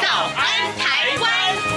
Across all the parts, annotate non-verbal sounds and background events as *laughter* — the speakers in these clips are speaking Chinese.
早安台湾》。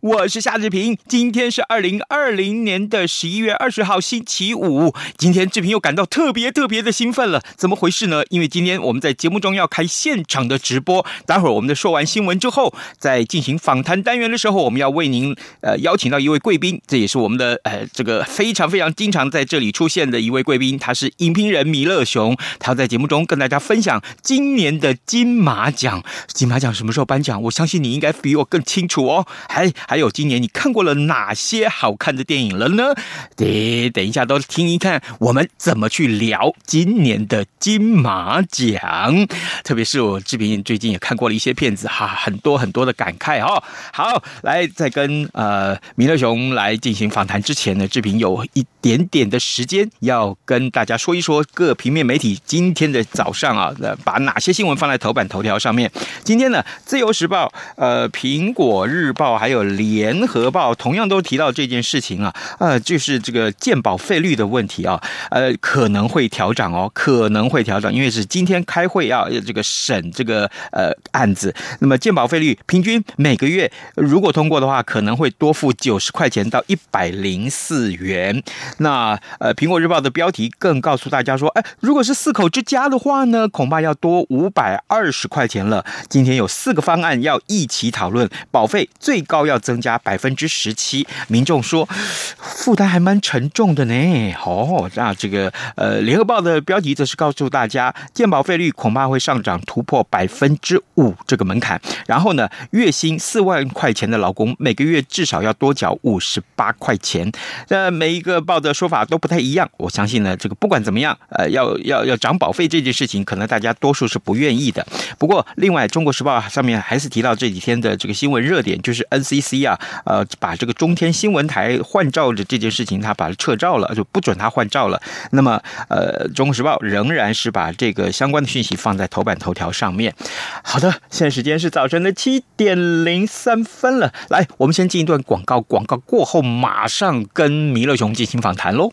我是夏志平。今天是二零二零年的十一月二十号，星期五。今天志平又感到特别特别的兴奋了，怎么回事呢？因为今天我们在节目中要开现场的直播。待会儿我们的说完新闻之后，在进行访谈单元的时候，我们要为您呃邀请到一位贵宾，这也是我们的呃这个非常非常经常在这里出现的一位贵宾，他是影评人米勒熊。他要在节目中跟大家分享今年的金马奖。金马奖什么时候颁奖？我相信你应该比我更清楚。楚哦，还还有今年你看过了哪些好看的电影了呢？得等一下都听一看，我们怎么去聊今年的金马奖。特别是我志平最近也看过了一些片子哈，很多很多的感慨哦。好，来在跟呃米勒熊来进行访谈之前呢，志平有一点点的时间要跟大家说一说各平面媒体今天的早上啊，把哪些新闻放在头版头条上面。今天呢，《自由时报》呃，苹果。《日报》还有《联合报》同样都提到这件事情啊，呃，就是这个鉴保费率的问题啊，呃，可能会调整哦，可能会调整，因为是今天开会要这个审这个呃案子。那么鉴保费率平均每个月如果通过的话，可能会多付九十块钱到一百零四元。那呃，《苹果日报》的标题更告诉大家说，哎，如果是四口之家的话呢，恐怕要多五百二十块钱了。今天有四个方案要一起讨论保。费最高要增加百分之十七，民众说负担还蛮沉重的呢。哦，那这个呃，联合报的标题则是告诉大家，健保费率恐怕会上涨突破百分之五这个门槛。然后呢，月薪四万块钱的劳工每个月至少要多缴五十八块钱。那每一个报的说法都不太一样。我相信呢，这个不管怎么样，呃，要要要涨保费这件事情，可能大家多数是不愿意的。不过，另外，《中国时报》上面还是提到这几天的这个新闻热。点就是 N C E C 啊，呃，把这个中天新闻台换照的这件事情，他把它撤照了，就不准他换照了。那么，呃，《中国时报》仍然是把这个相关的讯息放在头版头条上面。好的，现在时间是早晨的七点零三分了。来，我们先进一段广告，广告过后马上跟弥勒熊进行访谈喽。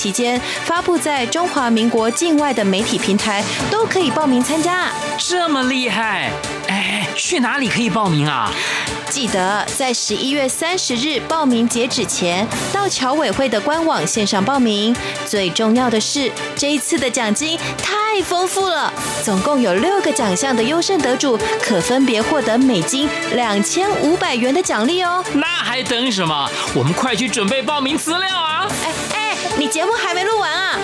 期间发布在中华民国境外的媒体平台都可以报名参加，这么厉害！哎，去哪里可以报名啊？记得在十一月三十日报名截止前，到侨委会的官网线上报名。最重要的是，这一次的奖金太丰富了，总共有六个奖项的优胜得主可分别获得美金两千五百元的奖励哦。那还等什么？我们快去准备报名资料啊！哎哎。你节目还没录完啊？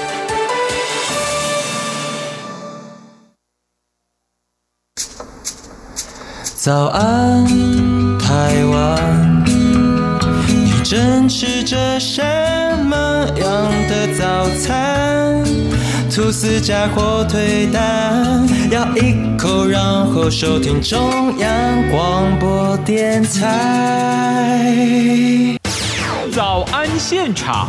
早安，台湾，你正吃着什么样的早餐？吐司加火腿蛋，咬一口，然后收听中央广播电台。早安现场。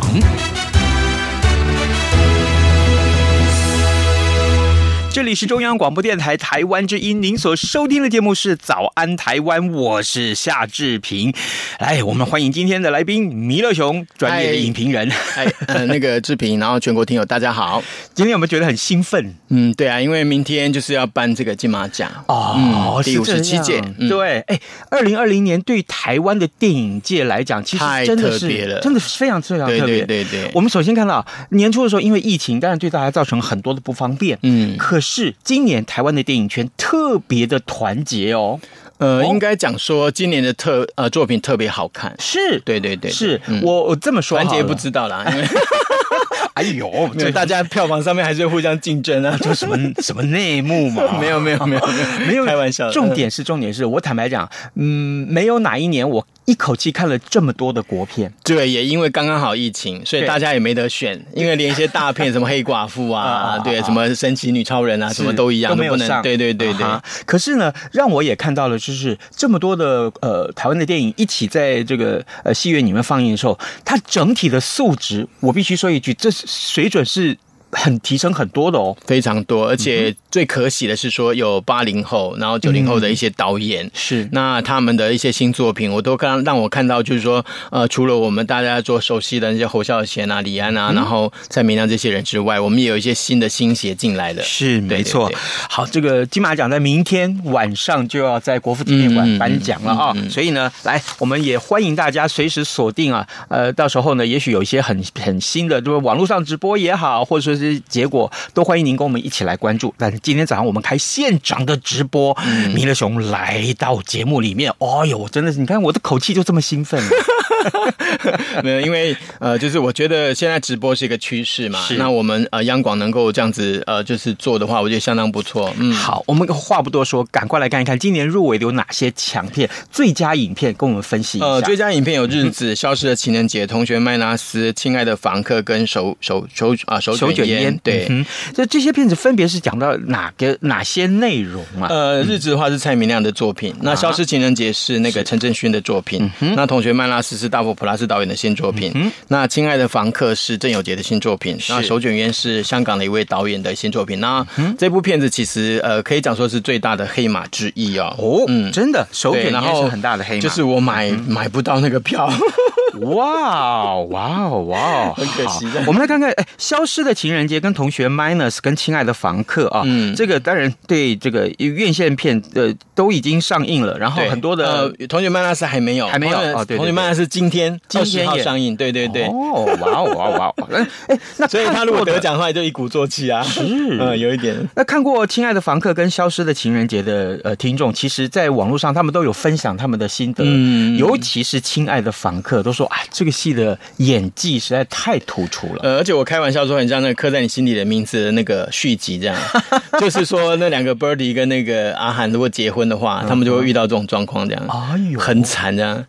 这里是中央广播电台台湾之音，您所收听的节目是《早安台湾》，我是夏志平。来，我们欢迎今天的来宾弥勒熊，专业的影评人。哎，呃，那个志平，然后全国听友大家好。*laughs* 今天有没有觉得很兴奋？嗯，对啊，因为明天就是要颁这个金马奖哦，嗯、第五十七届。嗯、对，哎，二零二零年对台湾的电影界来讲，其实真的是太特别了，真的是非常非常特别。对对对对，我们首先看到年初的时候，因为疫情，当然对大家造成很多的不方便。嗯，可是今年台湾的电影圈特别的团结哦。呃，应该讲说今年的特呃作品特别好看。是，对对对，是我我这么说，团结不知道啦，因为。哎呦，*laughs* 就大家票房上面还是会互相竞争啊，*laughs* 就什么什么内幕嘛？*laughs* 没有没有没有没有，开玩笑。重点是重点是我坦白讲，嗯，没有哪一年我一口气看了这么多的国片。对，也因为刚刚好疫情，所以大家也没得选，因为连一些大片什么黑寡妇啊，*laughs* 对，什么神奇女超人啊，什么都一样，都没有上。对对对对。可是呢，让我也看到了，就是这么多的呃台湾的电影一起在这个呃戏院里面放映的时候，它整体的素质，我必须说一句，这是。水准是很提升很多的哦，非常多，而且最可喜的是说有八零后，然后九零后的一些导演、嗯、是，那他们的一些新作品，我都刚让我看到，就是说呃，除了我们大家做熟悉的那些侯孝贤啊、李安啊，嗯、然后蔡明亮这些人之外，我们也有一些新的新血进来的。是，没错。好，这个金马奖在明天晚上就要在国父纪念馆颁奖了啊，所以呢，来我们也欢迎大家随时锁定啊，呃，到时候呢，也许有一些很很新的，就是网络上直播也好，或者说。这些结果都欢迎您跟我们一起来关注。但是今天早上我们开现场的直播，弥勒熊来到节目里面，哦呦，真的是你看我的口气就这么兴奋。*laughs* 没有，因为呃，就是我觉得现在直播是一个趋势嘛。是。那我们呃央广能够这样子呃，就是做的话，我觉得相当不错。嗯，好，我们话不多说，赶快来看一看今年入围的有哪些强片、最佳影片，跟我们分析一下。呃，最佳影片有《日子》、《消失的情人节》、《同学麦拉斯》、《亲爱的房客》跟手手手啊手手卷烟。对，嗯，这这些片子分别是讲到哪个哪些内容啊？呃，《日子》的话是蔡明亮的作品，那《消失情人节》是那个陈政勋的作品，那《同学曼拉斯》是。大佛普拉斯导演的新作品，嗯、那《亲爱的房客》是郑有杰的新作品，那《手卷烟》是香港的一位导演的新作品。那、嗯、这部片子其实呃，可以讲说是最大的黑马之一哦。哦，嗯，真的，手卷烟是很大的黑马，就是我买、嗯、买不到那个票。哇哦哇哦哇哦，很可惜。我们来看看，哎，《消失的情人节》跟《同学 Minus》跟《亲爱的房客》啊，嗯，这个当然对这个院线片呃都已经上映了，然后很多的呃《同学 Minus》还没有，还没有哦，对，《同学 Minus》是今天今天要上映，对对对。哦，哇哇哇哇！*laughs* 哎，那所以他如果得奖的话，就一鼓作气啊，是，*laughs* 嗯，有一点。那看过《亲爱的房客》跟《消失的情人节》的呃听众，其实在网络上他们都有分享他们的心得，嗯，尤其是《亲爱的房客》都说啊，这个戏的。的演技实在太突出了，呃，而且我开玩笑说，很像那个刻在你心里的名字的那个续集，这样，*laughs* 就是说那两个 Birdy 跟那个阿涵如果结婚的话，他们就会遇到这种状况，这样，哎呦，很惨这样。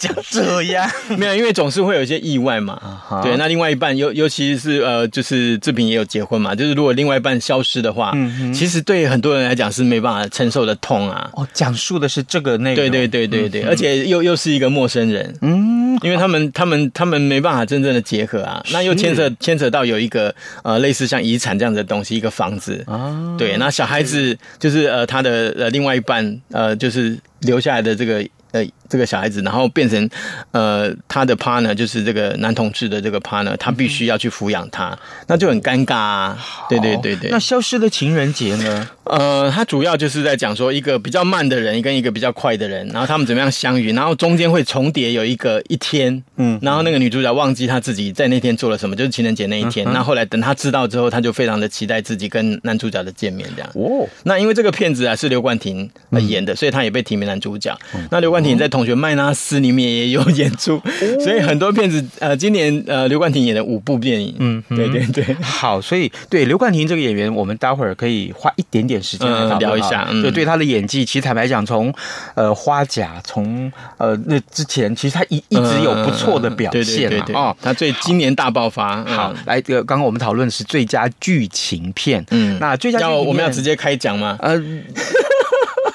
讲这样。*laughs* 没有，因为总是会有一些意外嘛。Uh huh. 对，那另外一半尤尤其是呃，就是志平也有结婚嘛，就是如果另外一半消失的话，其实对很多人来讲是没办法承受的痛啊。哦，讲述的是这个那个，对对对对对，而且又又是一个陌生人，嗯，因为他们他们他们没办法真正的结合啊，是。那又牵扯牵扯到有一个呃类似像遗产这样子的东西，一个房子。啊，对，那小孩子就是呃他的呃另外一半呃就是留下来的这个。呃，这个小孩子，然后变成，呃，他的 partner 就是这个男同志的这个 partner，他必须要去抚养他，那就很尴尬啊。对对对对。那消失的情人节呢？呃，他主要就是在讲说一个比较慢的人跟一个比较快的人，然后他们怎么样相遇，然后中间会重叠有一个一天，嗯，然后那个女主角忘记她自己在那天做了什么，就是情人节那一天。那、嗯、后，来等她知道之后，她就非常的期待自己跟男主角的见面，这样。哦。那因为这个片子啊是刘冠廷演的，嗯、所以他也被提名男主角。嗯、那刘冠廷在《同学麦纳斯》里面也有演出，哦、所以很多片子呃，今年呃刘冠廷演的五部电影，嗯，对对对。好，所以对刘冠廷这个演员，我们待会儿可以花一点点时间来聊一下。就对他的演技，其实坦白讲，从呃花甲，从呃那之前，其实他一一直有不错的表现嘛。哦，他最今年大爆发。好，来，这个刚刚我们讨论的是最佳剧情片。嗯，那最佳要我们要直接开讲吗？呃。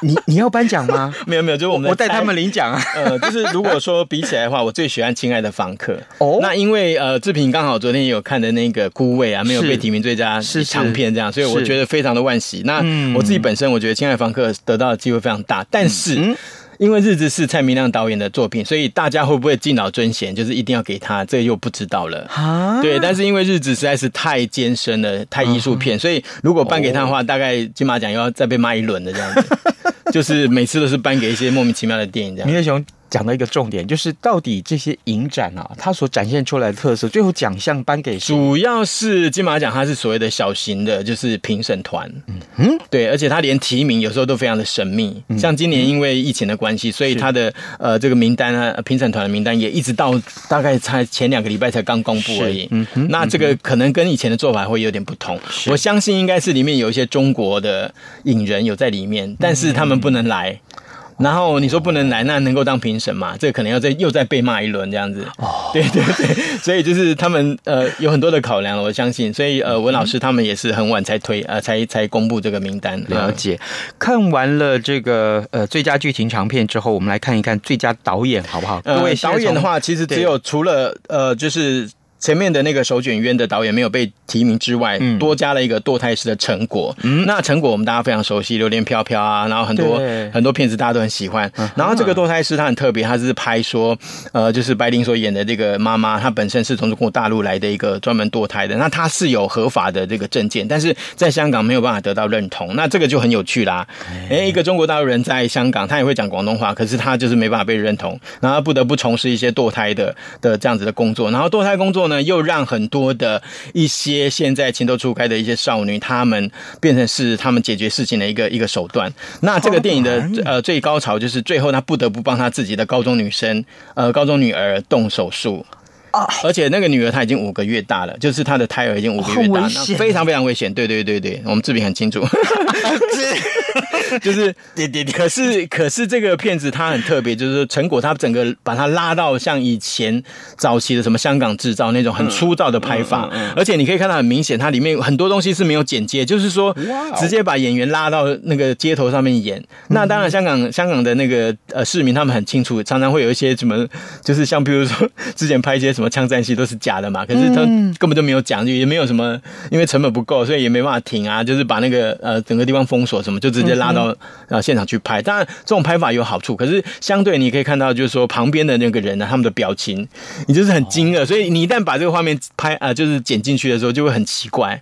你你要颁奖吗？*laughs* 没有没有，就是我们我带他们领奖啊。呃，就是如果说比起来的话，我最喜欢《亲爱的房客》哦。那因为呃，志平刚好昨天也有看的那个《孤味》啊，没有被提名最佳长片这样，所以我觉得非常的万喜。那我自己本身我觉得《亲爱的房客》得到的机会非常大，但是。嗯因为日子是蔡明亮导演的作品，所以大家会不会敬老尊贤，就是一定要给他，这又不知道了。啊，对，但是因为日子实在是太艰深了，太艺术片，所以如果颁给他的话，大概金马奖又要再被骂一轮的这样子。*laughs* 就是每次都是颁给一些莫名其妙的电影这样。明德雄。讲到一个重点，就是到底这些影展啊，它所展现出来的特色，最后奖项颁给谁？主要是金马奖，它是所谓的小型的，就是评审团。嗯嗯，对，而且它连提名有时候都非常的神秘。嗯、像今年因为疫情的关系，所以它的呃这个名单啊，评审团的名单也一直到大概才前两个礼拜才刚公布而已。嗯哼，那这个可能跟以前的做法会有点不同。我相信应该是里面有一些中国的影人有在里面，但是他们不能来。然后你说不能来，那能够当评审嘛？这个可能要再又再被骂一轮这样子。哦，对对对，所以就是他们呃有很多的考量，我相信。所以呃文老师他们也是很晚才推呃才才公布这个名单。了解。看完了这个呃最佳剧情长片之后，我们来看一看最佳导演好不好？各位、呃、导演的话，其实只有除了呃就是。前面的那个手卷烟的导演没有被提名之外，嗯、多加了一个堕胎师的成果。嗯，那成果我们大家非常熟悉，《榴莲飘飘》啊，然后很多很多片子大家都很喜欢。嗯、然后这个堕胎师他很特别，他是拍说，呃，就是白灵所演的这个妈妈，她本身是从中国大陆来的一个专门堕胎的，那她是有合法的这个证件，但是在香港没有办法得到认同。那这个就很有趣啦。哎，一个中国大陆人在香港，他也会讲广东话，可是他就是没办法被认同，然后不得不从事一些堕胎的的这样子的工作。然后堕胎工作呢，又让很多的一些现在情窦初开的一些少女，她们变成是她们解决事情的一个一个手段。那这个电影的呃最高潮就是最后她不得不帮她自己的高中女生呃高中女儿动手术。而且那个女儿她已经五个月大了，就是她的胎儿已经五个月大，那非常非常危险。对对对对，我们志平很清楚。*laughs* 就是对对，可是可是这个片子它很特别，就是说成果他整个把它拉到像以前早期的什么香港制造那种很粗糙的拍法，而且你可以看到很明显，它里面很多东西是没有剪接，就是说直接把演员拉到那个街头上面演。那当然，香港香港的那个呃市民他们很清楚，常常会有一些什么，就是像比如说之前拍一些什么枪战戏都是假的嘛，可是他根本就没有讲，也没有什么，因为成本不够，所以也没办法停啊，就是把那个呃整个地方封锁什么，就直接拉到。呃，现场去拍，当然这种拍法有好处，可是相对你可以看到，就是说旁边的那个人呢，他们的表情，你就是很惊愕，所以你一旦把这个画面拍啊、呃，就是剪进去的时候，就会很奇怪。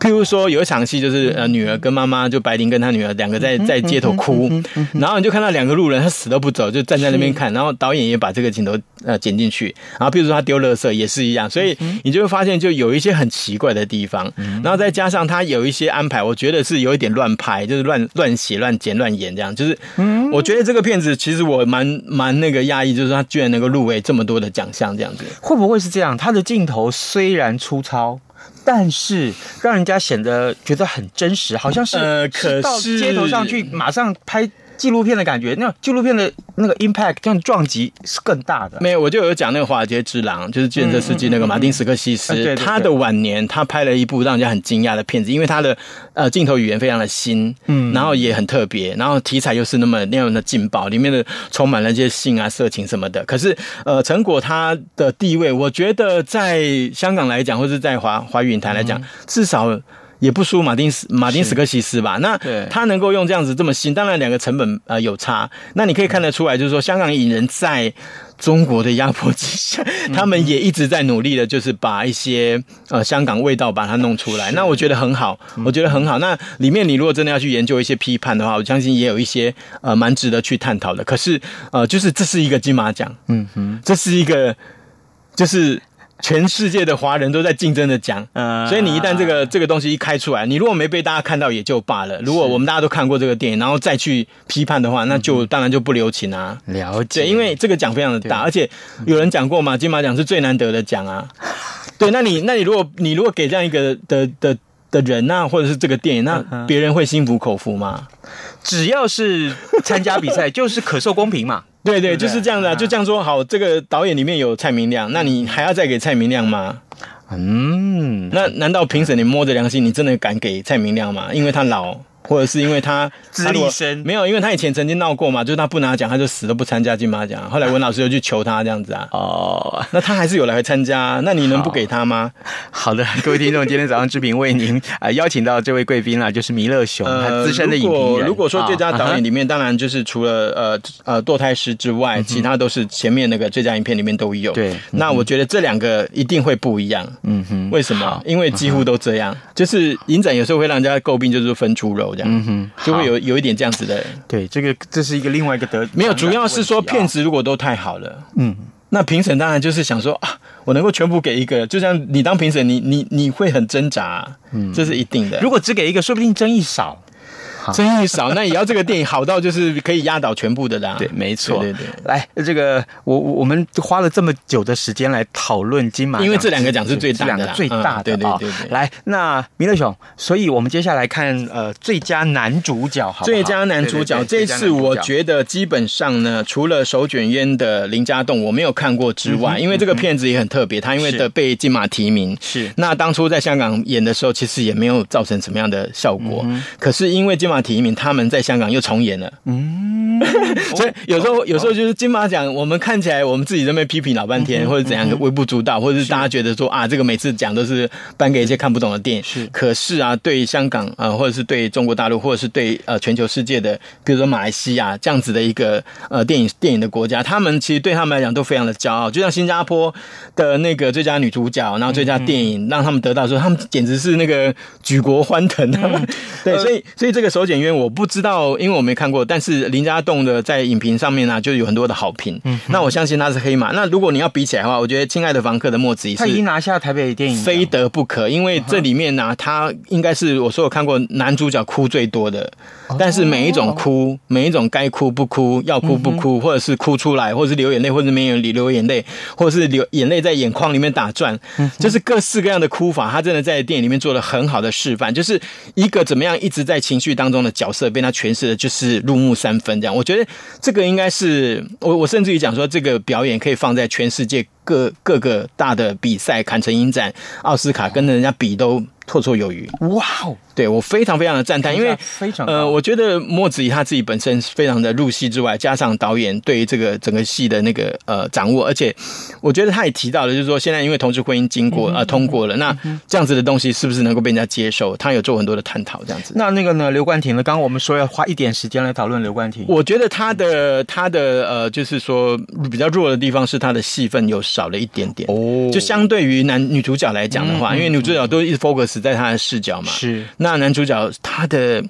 譬如说有一场戏，就是呃女儿跟妈妈，就白灵跟她女儿两个在在街头哭，然后你就看到两个路人，他死都不走，就站在那边看，然后导演也把这个镜头呃剪进去，然后譬如说他丢垃圾也是一样，所以你就会发现就有一些很奇怪的地方，然后再加上他有一些安排，我觉得是有一点乱拍，就是乱乱写、乱剪、乱演这样，就是我觉得这个片子其实我蛮蛮那个讶异，就是他居然能够入围这么多的奖项这样子，会不会是这样？他的镜头虽然粗糙。但是让人家显得觉得很真实，好像是呃，可是到街头上去马上拍。纪录片的感觉，那纪录片的那个 impact 这样撞击是更大的。没有，我就有讲那个《华尔街之狼》，就是计程车司机那个马丁·斯科西斯，嗯嗯嗯嗯、他的晚年他拍了一部让人家很惊讶的片子，因为他的呃镜头语言非常的新，嗯，然后也很特别，然后题材又是那么那样的劲爆，里面的充满了一些性啊、色情什么的。可是呃，成果他的地位，我觉得在香港来讲，或是在华华语影坛来讲，嗯、至少。也不输马丁斯马丁斯科西斯吧？那他能够用这样子这么新，当然两个成本呃有差。那你可以看得出来，就是说香港影人在中国的压迫之下，他们也一直在努力的，就是把一些呃香港味道把它弄出来。那我觉得很好，我觉得很好。那里面你如果真的要去研究一些批判的话，我相信也有一些呃蛮值得去探讨的。可是呃，就是这是一个金马奖，嗯哼，这是一个就是。全世界的华人都在竞争的奖，嗯，所以你一旦这个这个东西一开出来，你如果没被大家看到也就罢了。如果我们大家都看过这个电影，然后再去批判的话，那就当然就不留情啊。了解，因为这个奖非常的大，而且有人讲过嘛，金马奖是最难得的奖啊。*laughs* 对，那你那你如果你如果给这样一个的的的人啊，或者是这个电影，那别人会心服口服吗？只要是参加比赛，*laughs* 就是可受公平嘛。对对，就是这样的，就这样说好。这个导演里面有蔡明亮，那你还要再给蔡明亮吗？嗯，那难道评审你摸着良心，你真的敢给蔡明亮吗？因为他老。或者是因为他 *laughs* 资历深，没有，因为他以前曾经闹过嘛，就是他不拿奖，他就死都不参加金马奖。后来文老师又去求他这样子啊，哦，那他还是有来参加，那你能不给他吗？好，好的，各位听众，今天早上志平为您啊、*laughs* 呃、邀请到这位贵宾啊，就是弥勒熊，他资深的影评人。如果说最佳导演里面，当然就是除了呃呃堕胎师之外，其他都是前面那个最佳影片里面都有。对，那我觉得这两个一定会不一样。嗯哼，为什么？因为几乎都这样，就是影展有时候会让人家诟病，就是分猪肉这样。嗯哼，就会有有一点这样子的。对，这个这是一个另外一个得没有，主要是说骗子如果都太好了，嗯，那评审当然就是想说啊，我能够全部给一个，就像你当评审，你你你会很挣扎，嗯，这是一定的。如果只给一个，说不定争议少。争议少，那也要这个电影好到就是可以压倒全部的啦。对，没错。对对对，来，这个我我们花了这么久的时间来讨论金马，因为这两个奖是最大的，两个最大的。对对对对。来，那弥勒熊，所以我们接下来看呃最佳男主角，好，最佳男主角这次我觉得基本上呢，除了手卷烟的林家栋我没有看过之外，因为这个片子也很特别，他因为的被金马提名，是。那当初在香港演的时候，其实也没有造成什么样的效果，可是因为金马提名，他们在香港又重演了，嗯，*laughs* 所以有时候有时候就是金马奖，我们看起来我们自己在那边批评老半天，或者怎样微不足道，或者是大家觉得说啊，这个每次奖都是颁给一些看不懂的电影，是。可是啊，对香港啊，或者是对中国大陆，或者是对呃全球世界的，比如说马来西亚这样子的一个呃电影电影的国家，他们其实对他们来讲都非常的骄傲。就像新加坡的那个最佳女主角，然后最佳电影让他们得到的时候，他们简直是那个举国欢腾啊！*laughs* 对，所以所以这个手剪烟。我不知道，因为我没看过。但是林家栋的在影评上面呢、啊，就有很多的好评。嗯，那我相信他是黑马。那如果你要比起来的话，我觉得《亲爱的房客》的莫子怡他已经拿下台北电影，非得不可。因为这里面呢、啊，他应该是我所有看过男主角哭最多的。但是每一种哭，每一种该哭不哭，要哭不哭，或者是哭出来，或者是流眼泪，或者是没有流眼泪，或者是流眼泪在眼眶里面打转，就是各式各样的哭法。他真的在电影里面做了很好的示范，就是一个怎么样一直在情绪当中的角色被他诠释的，就是入木三分这样。我觉得这个应该是我，我甚至于讲说，这个表演可以放在全世界各各个大的比赛，坎城影展、奥斯卡跟人家比都。绰绰有余，哇哦！对我非常非常的赞叹，因为非常呃，我觉得莫子怡他自己本身非常的入戏之外，加上导演对于这个整个戏的那个呃掌握，而且我觉得他也提到了，就是说现在因为同志婚姻经过啊、呃、通过了，那这样子的东西是不是能够被人家接受？他有做很多的探讨，这样子。那那个呢，刘冠廷呢？刚刚我们说要花一点时间来讨论刘冠廷，我觉得他的他的呃，就是说比较弱的地方是他的戏份有少了一点点。哦，就相对于男女主角来讲的话，因为女主角都一直 focus。在她的视角嘛，是。那男主角他的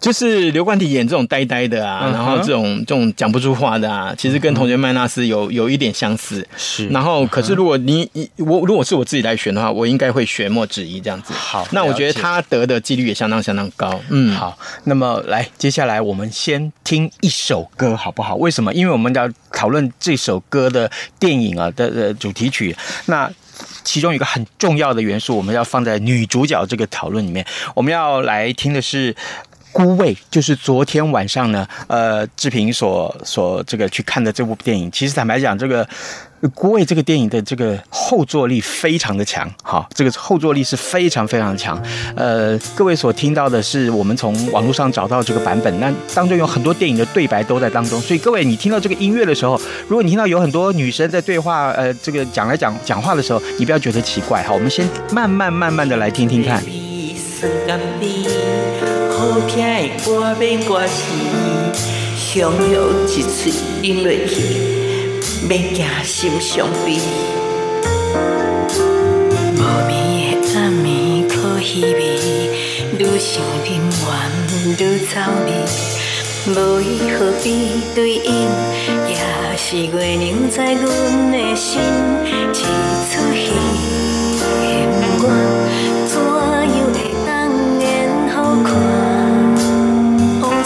就是刘冠廷演这种呆呆的啊，然后这种这种讲不出话的啊，其实跟同学麦纳斯有有一点相似。是，然后可是如果你我如果是我自己来选的话，我应该会选莫子仪这样子。好，那我觉得他得的几率也相当相当高。嗯，好，那么来接下来我们先听一首歌好不好？为什么？因为我们要讨论这首歌的电影啊的的主题曲。那其中一个很重要的元素，我们要放在女主角这个讨论里面。我们要来听的是《孤味》，就是昨天晚上呢，呃，志平所所这个去看的这部电影。其实坦白讲，这个。孤味这个电影的这个后坐力非常的强，哈，这个后坐力是非常非常强。呃，各位所听到的是我们从网络上找到这个版本，那当中有很多电影的对白都在当中，所以各位你听到这个音乐的时候，如果你听到有很多女生在对话，呃，这个讲来讲讲话的时候，你不要觉得奇怪，哈，我们先慢慢慢慢的来听听看。好听的歌要行心伤悲，无眠的暗暝可稀微，愈想宁愿愈走离，无伊何必对应，也是月亮在阮的心一出戏，我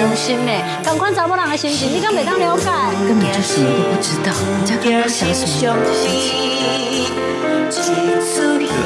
阿爸是真心的，同款查某人的心情，你敢袂当了解？根本就什么都不知道，人家跟他想什么？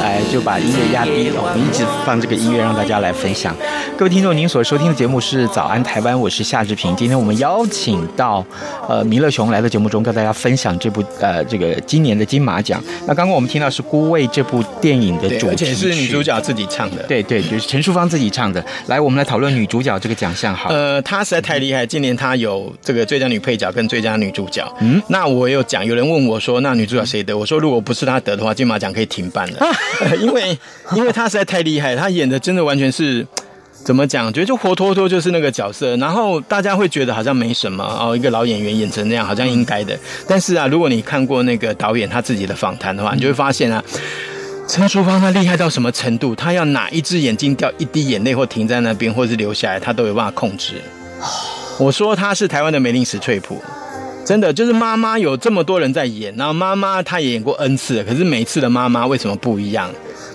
来就把音乐压低了，我们一直放这个音乐让大家来分享。各位听众，您所收听的节目是《早安台湾》，我是夏志平。今天我们邀请到呃弥勒熊来到节目中，跟大家分享这部呃这个今年的金马奖。那刚刚我们听到是《孤味》这部电影的主题曲，而且是女主角自己唱的。对对，就是陈淑芳自己唱的。来，我们来讨论女主角这个奖项。好，呃，她实在太厉害，今年她有这个最佳女配角跟最佳女主角。嗯，那我有讲，有人问我说，那女主角谁得？我说如果不是她得的话，金马奖可以停办了。*laughs* 因为，因为她实在太厉害，她演的真的完全是怎么讲？觉得就活脱脱就是那个角色，然后大家会觉得好像没什么哦，一个老演员演成那样，好像应该的。但是啊，如果你看过那个导演他自己的访谈的话，你就会发现啊，陈淑芳她厉害到什么程度？她要哪一只眼睛掉一滴眼泪，或停在那边，或是流下来，她都有办法控制。我说她是台湾的梅林史翠普。真的就是妈妈有这么多人在演，然后妈妈她也演过 N 次，可是每次的妈妈为什么不一样？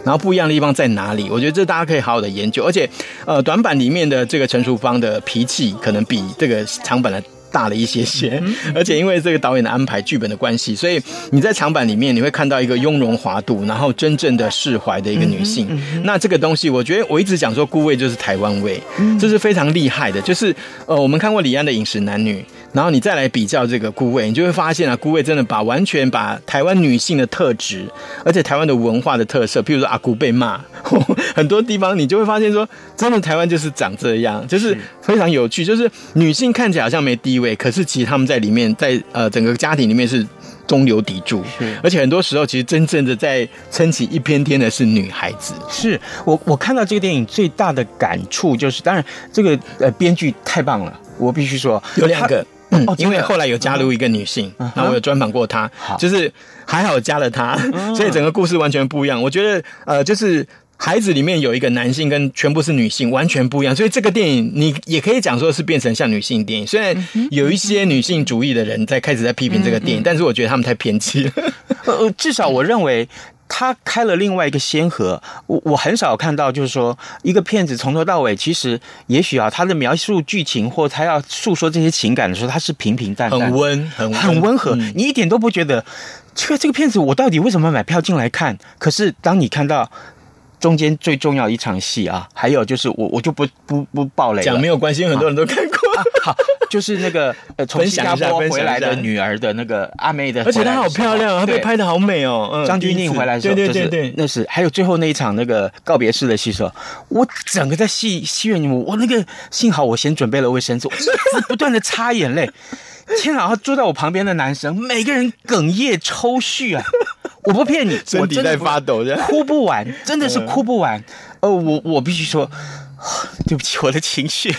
然后不一样的地方在哪里？我觉得这大家可以好好的研究。而且，呃，短版里面的这个陈淑芳的脾气可能比这个长版的大了一些些，而且因为这个导演的安排、剧本的关系，所以你在长版里面你会看到一个雍容华度，然后真正的释怀的一个女性。那这个东西，我觉得我一直讲说，孤味就是台湾味，这是非常厉害的。就是呃，我们看过李安的《饮食男女》。然后你再来比较这个孤味，你就会发现啊，孤味真的把完全把台湾女性的特质，而且台湾的文化的特色，譬如说阿姑被骂，*laughs* 很多地方你就会发现说，真的台湾就是长这样，就是非常有趣，就是女性看起来好像没地位，可是其实他们在里面，在呃整个家庭里面是中流砥柱，是而且很多时候其实真正的在撑起一片天的是女孩子。是我我看到这个电影最大的感触就是，当然这个呃编剧太棒了，我必须说有两个。嗯，因为后来有加入一个女性，然后我有专访过她，就是还好加了她，所以整个故事完全不一样。我觉得，呃，就是孩子里面有一个男性跟全部是女性，完全不一样。所以这个电影你也可以讲说是变成像女性电影，虽然有一些女性主义的人在开始在批评这个电影，但是我觉得他们太偏激了。*laughs* 呃，至少我认为。他开了另外一个先河，我我很少看到，就是说一个骗子从头到尾，其实也许啊，他的描述剧情或他要诉说这些情感的时候，他是平平淡淡，很温，很温很温和，嗯、你一点都不觉得，这个这个片子我到底为什么买票进来看？可是当你看到。中间最重要一场戏啊，还有就是我我就不不不爆雷了，讲没有关系，很多人都看过。啊啊、好，就是那个呃从新加坡回来的女儿的那个阿妹的，而且她好漂亮，她被拍的好美哦。嗯，张钧甯回来的时候，对对对对，那是还有最后那一场那个告别式的戏时候，我整个在戏戏院里面，我那个幸好我先准备了卫生纸，我一直不断的擦眼泪。天啊！坐在我旁边的男生，每个人哽咽抽搐啊！我不骗你，*laughs* 身体在发抖，哭不完，真的是哭不完。呃，我我必须说，*sighs* 对不起，我的情绪，他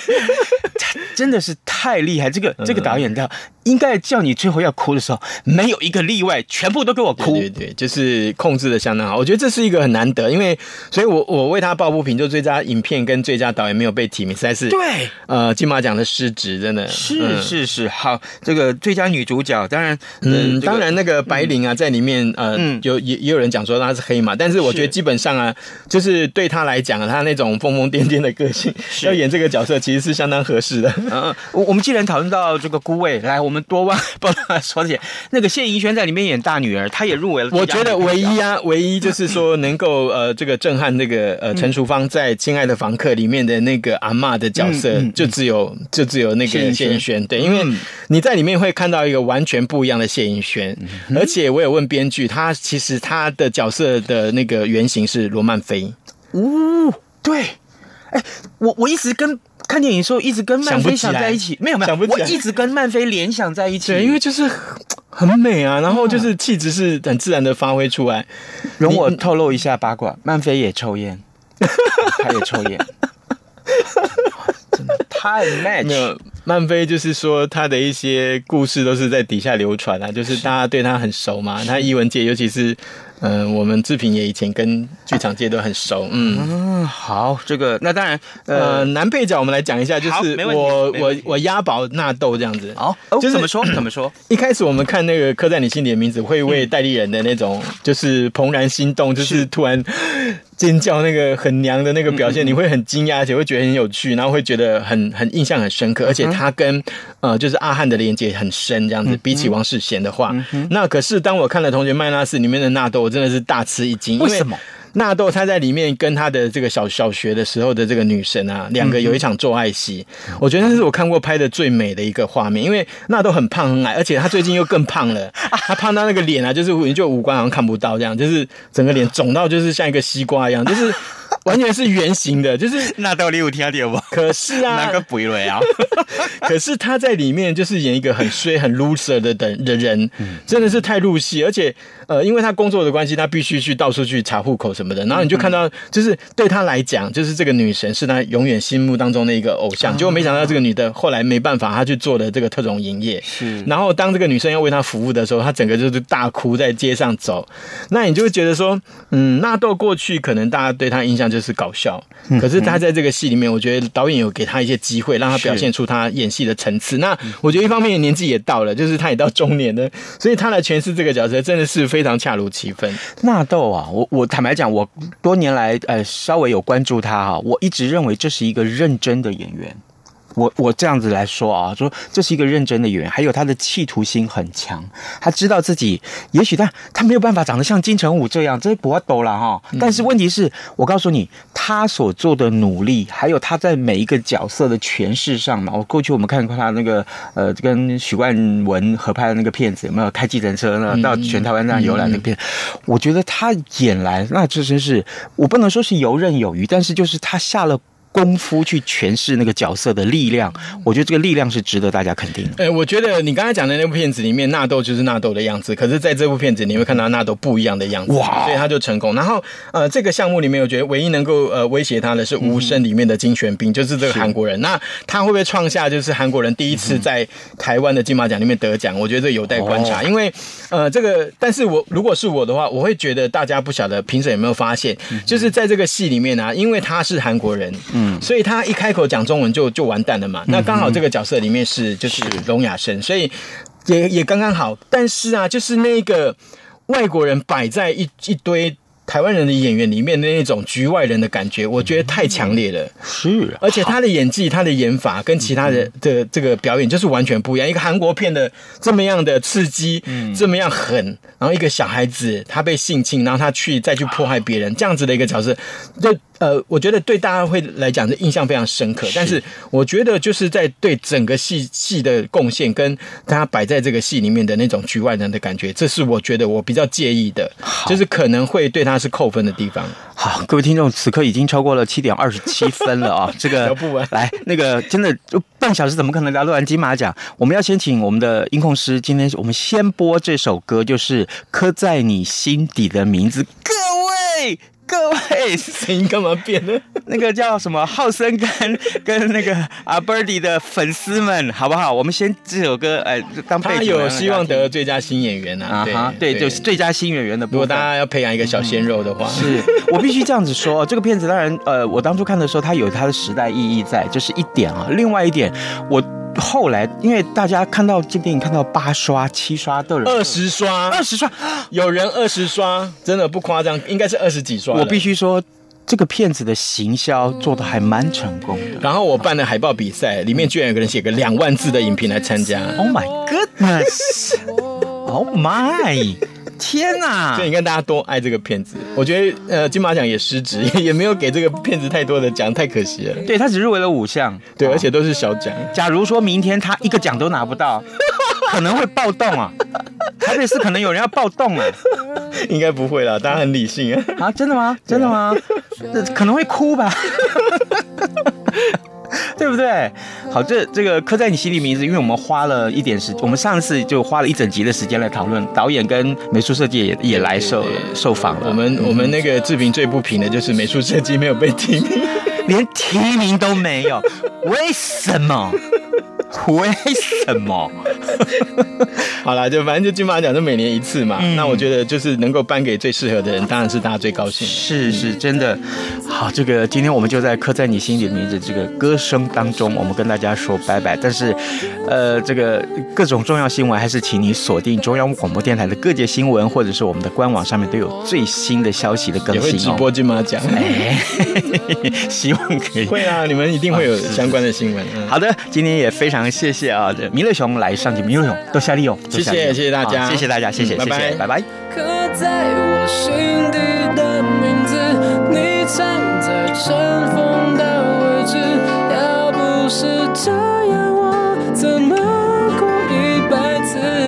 真的是太厉害。这个这个导演的。应该叫你最后要哭的时候，没有一个例外，全部都给我哭。对对对，就是控制的相当好。我觉得这是一个很难得，因为所以我我为他抱不平，就最佳影片跟最佳导演没有被提名，实在是对。呃，金马奖的失职，真的是是是。好，这个最佳女主角，当然，嗯，当然那个白灵啊，在里面，呃，有也也有人讲说她是黑马，但是我觉得基本上啊，就是对她来讲，她那种疯疯癫癫的个性，要演这个角色其实是相当合适的。嗯，*laughs* 我我们既然讨论到这个孤位，来我。们多万 *laughs* 帮他说些，那个谢盈萱在里面演大女儿，她也入围了。我觉得唯一啊，*laughs* 唯一就是说能够呃，这个震撼那个呃陈淑芳在《亲爱的房客》里面的那个阿嬷的角色，嗯嗯、就只有就只有那个谢盈萱。对，因为你在里面会看到一个完全不一样的谢盈萱，嗯、而且我有问编剧，他其实他的角色的那个原型是罗曼菲。哦，对，哎，我我一直跟。看电影的时候一直跟曼菲想在一起，没有没有，我一直跟曼菲联想在一起。对，因为就是很美啊，然后就是气质是很自然的发挥出来。容我透露一下八卦，曼菲也抽烟，*laughs* 他也抽烟，真的太 match。没有，曼菲就是说他的一些故事都是在底下流传啊，就是大家对他很熟嘛。他艺文界，尤其是。嗯、呃，我们志平也以前跟剧场界都很熟。嗯，嗯好，这个那当然，呃，男配角我们来讲一下，就是我我我押宝纳豆这样子。好，就是怎么说怎么说？*coughs* 一开始我们看那个刻在你心里的名字，会为代理人的那种就是怦然心动，就是突然。尖叫那个很娘的那个表现，你会很惊讶，而且会觉得很有趣，然后会觉得很很印象很深刻，而且他跟呃就是阿汉的连接很深，这样子。比起王世贤的话，那可是当我看了《同学麦纳斯》里面的纳豆，我真的是大吃一惊。为什么？纳豆他在里面跟他的这个小小学的时候的这个女神啊，两个有一场做爱戏，我觉得那是我看过拍的最美的一个画面。因为纳豆很胖很矮，而且他最近又更胖了，*laughs* 他胖到那个脸啊，就是就五官好像看不到这样，就是整个脸肿到就是像一个西瓜一样，就是。*laughs* 完全是圆形的，就是纳豆你有听到不？可是啊，那个不对啊。*laughs* 可是他在里面就是演一个很衰、很 loser 的的的人，真的是太入戏。而且呃，因为他工作的关系，他必须去到处去查户口什么的。然后你就看到，就是对他来讲，就是这个女神是他永远心目当中的一个偶像。结果没想到这个女的后来没办法，她去做了这个特种营业。是。然后当这个女生要为他服务的时候，她整个就是大哭在街上走。那你就会觉得说，嗯，纳豆过去可能大家对他印象。就是搞笑，可是他在这个戏里面，我觉得导演有给他一些机会，让他表现出他演戏的层次。那我觉得一方面年纪也到了，就是他也到中年了，所以他来诠释这个角色真的是非常恰如其分。纳豆啊，我我坦白讲，我多年来呃稍微有关注他哈，我一直认为这是一个认真的演员。我我这样子来说啊，说这是一个认真的演员，还有他的企图心很强，他知道自己也许他他没有办法长得像金城武这样，这是不抖了哈。但是问题是我告诉你，他所做的努力，还有他在每一个角色的诠释上嘛，我过去我们看过他那个呃跟许冠文合拍的那个片子，有没有开计程车呢？到全台湾这样游览那片，我觉得他演来那这真是我不能说是游刃有余，但是就是他下了。功夫去诠释那个角色的力量，我觉得这个力量是值得大家肯定的。哎、欸，我觉得你刚才讲的那部片子里面，纳豆就是纳豆的样子，可是在这部片子你会看到纳豆不一样的样子，哇！所以他就成功。然后呃，这个项目里面，我觉得唯一能够呃威胁他的是《无声》里面的金玄彬，就是这个韩国人。那他会不会创下就是韩国人第一次在台湾的金马奖里面得奖？我觉得这有待观察。因为呃，这个，但是我如果是我的话，我会觉得大家不晓得评审有没有发现，就是在这个戏里面呢、啊，因为他是韩国人。嗯，所以他一开口讲中文就就完蛋了嘛。那刚好这个角色里面是就是聋哑生，所以也也刚刚好。但是啊，就是那个外国人摆在一一堆台湾人的演员里面的那种局外人的感觉，我觉得太强烈了。是，而且他的演技、他的演法跟其他的的这个表演就是完全不一样。一个韩国片的这么样的刺激，这么样狠，然后一个小孩子他被性侵，然后他去再去迫害别人，这样子的一个角色，就。呃，我觉得对大家会来讲，的印象非常深刻。但是我觉得就是在对整个戏戏的贡献，跟他摆在这个戏里面的那种局外人的感觉，这是我觉得我比较介意的，就是可能会对他是扣分的地方。好，各位听众，此刻已经超过了七点二十七分了啊！*laughs* 这个不来那个真的就半小时，怎么可能聊得完金马奖？我们要先请我们的音控师，今天我们先播这首歌，就是《刻在你心底的名字》，各位。各位，声音干嘛变呢？*laughs* 那个叫什么浩森跟跟那个阿 Birdy 的粉丝们，好不好？我们先这首歌，哎，当背景。他有希望得最佳新演员啊！啊对，对，就是最佳新演员的。如果大家要培养一个小鲜肉的话，嗯、是我必须这样子说。这个片子当然，呃，我当初看的时候，它有它的时代意义在，这、就是一点啊。另外一点，我。后来，因为大家看到这电影看到八刷、七刷都有二十刷、二十刷，有人二十刷，真的不夸张，应该是二十几刷。我必须说，这个片子的行销做的还蛮成功的。然后我办了海报比赛，里面居然有个人写个两万字的影评来参加。Oh my goodness！Oh my！天呐！所以你看，大家多爱这个片子。我觉得，呃，金马奖也失职，*laughs* 也没有给这个片子太多的奖，太可惜了。对，他只入围了五项，对，而且都是小奖。假如说明天他一个奖都拿不到，*laughs* 可能会暴动啊！台北市可能有人要暴动啊！*laughs* 应该不会啦，大家很理性啊。啊，真的吗？真的吗？可能会哭吧。*laughs* 对不对？好，这这个刻在你心里名字，因为我们花了一点时间，我们上次就花了一整集的时间来讨论，导演跟美术设计也也来受受访了。我们我们那个志平最不平的就是美术设计没有被提名，连提名都没有，*laughs* 为什么？为什么？*laughs* 好啦，就反正就金马奖就每年一次嘛。嗯、那我觉得就是能够颁给最适合的人，当然是大家最高兴。是是，真的。好，这个今天我们就在刻在你心里的名字这个歌声当中，我们跟大家说拜拜。但是，呃，这个各种重要新闻还是请你锁定中央广播电台的各界新闻，或者是我们的官网上面都有最新的消息的更新、哦。也会直播金马奖，哎，*laughs* 希望可以。会啊，你们一定会有相关的新闻。嗯、好的，今天也非常谢谢啊，这弥勒熊来上节目，弥勒熊多谢利用，谢谢谢谢大家，谢谢大家，谢谢，拜拜，拜拜。刻在我心底的名字，站在尘封的位置，要不是这样。